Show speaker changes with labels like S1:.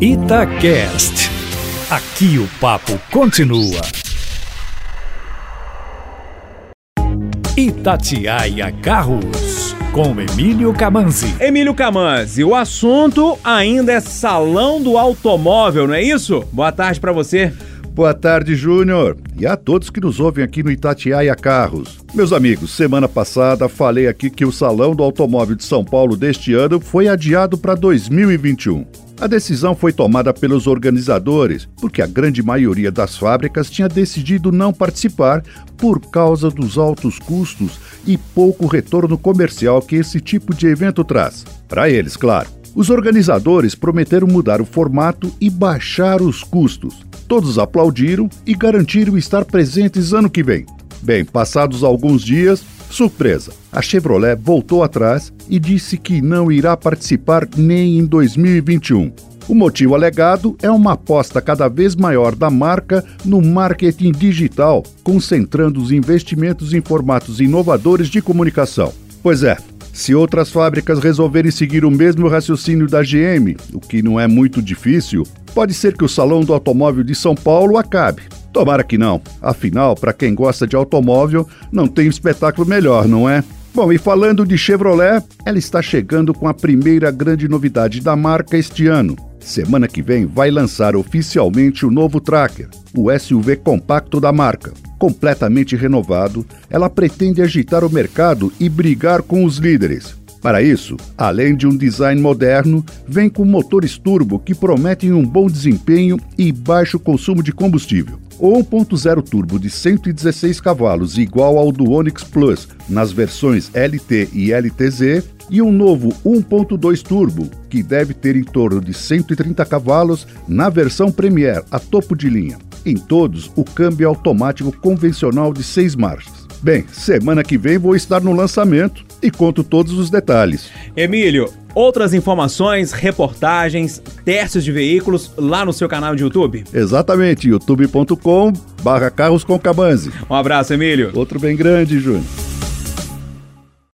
S1: Itacast. Aqui o papo continua. Itatiaia Carros, com Emílio Camanzi.
S2: Emílio Camanzi, o assunto ainda é salão do automóvel, não é isso? Boa tarde para você.
S3: Boa tarde, Júnior, e a todos que nos ouvem aqui no Itatiaia Carros. Meus amigos, semana passada falei aqui que o Salão do Automóvel de São Paulo deste ano foi adiado para 2021. A decisão foi tomada pelos organizadores, porque a grande maioria das fábricas tinha decidido não participar por causa dos altos custos e pouco retorno comercial que esse tipo de evento traz. Para eles, claro. Os organizadores prometeram mudar o formato e baixar os custos. Todos aplaudiram e garantiram estar presentes ano que vem. Bem, passados alguns dias, surpresa, a Chevrolet voltou atrás e disse que não irá participar nem em 2021. O motivo alegado é uma aposta cada vez maior da marca no marketing digital, concentrando os investimentos em formatos inovadores de comunicação. Pois é, se outras fábricas resolverem seguir o mesmo raciocínio da GM, o que não é muito difícil, pode ser que o Salão do Automóvel de São Paulo acabe. Tomara que não. Afinal, para quem gosta de automóvel, não tem espetáculo melhor, não é? Bom, e falando de Chevrolet, ela está chegando com a primeira grande novidade da marca este ano. Semana que vem vai lançar oficialmente o novo Tracker, o SUV compacto da marca completamente renovado, ela pretende agitar o mercado e brigar com os líderes. Para isso, além de um design moderno, vem com motores turbo que prometem um bom desempenho e baixo consumo de combustível. O 1.0 turbo de 116 cavalos igual ao do Onix Plus nas versões LT e LTZ e um novo 1.2 turbo que deve ter em torno de 130 cavalos na versão Premier, a topo de linha. Em todos, o câmbio é automático convencional de seis marchas. Bem, semana que vem vou estar no lançamento e conto todos os detalhes.
S2: Emílio, outras informações, reportagens, testes de veículos lá no seu canal de YouTube?
S3: Exatamente, youtube.com barra carros com
S2: Um abraço, Emílio.
S3: Outro bem grande, Júnior.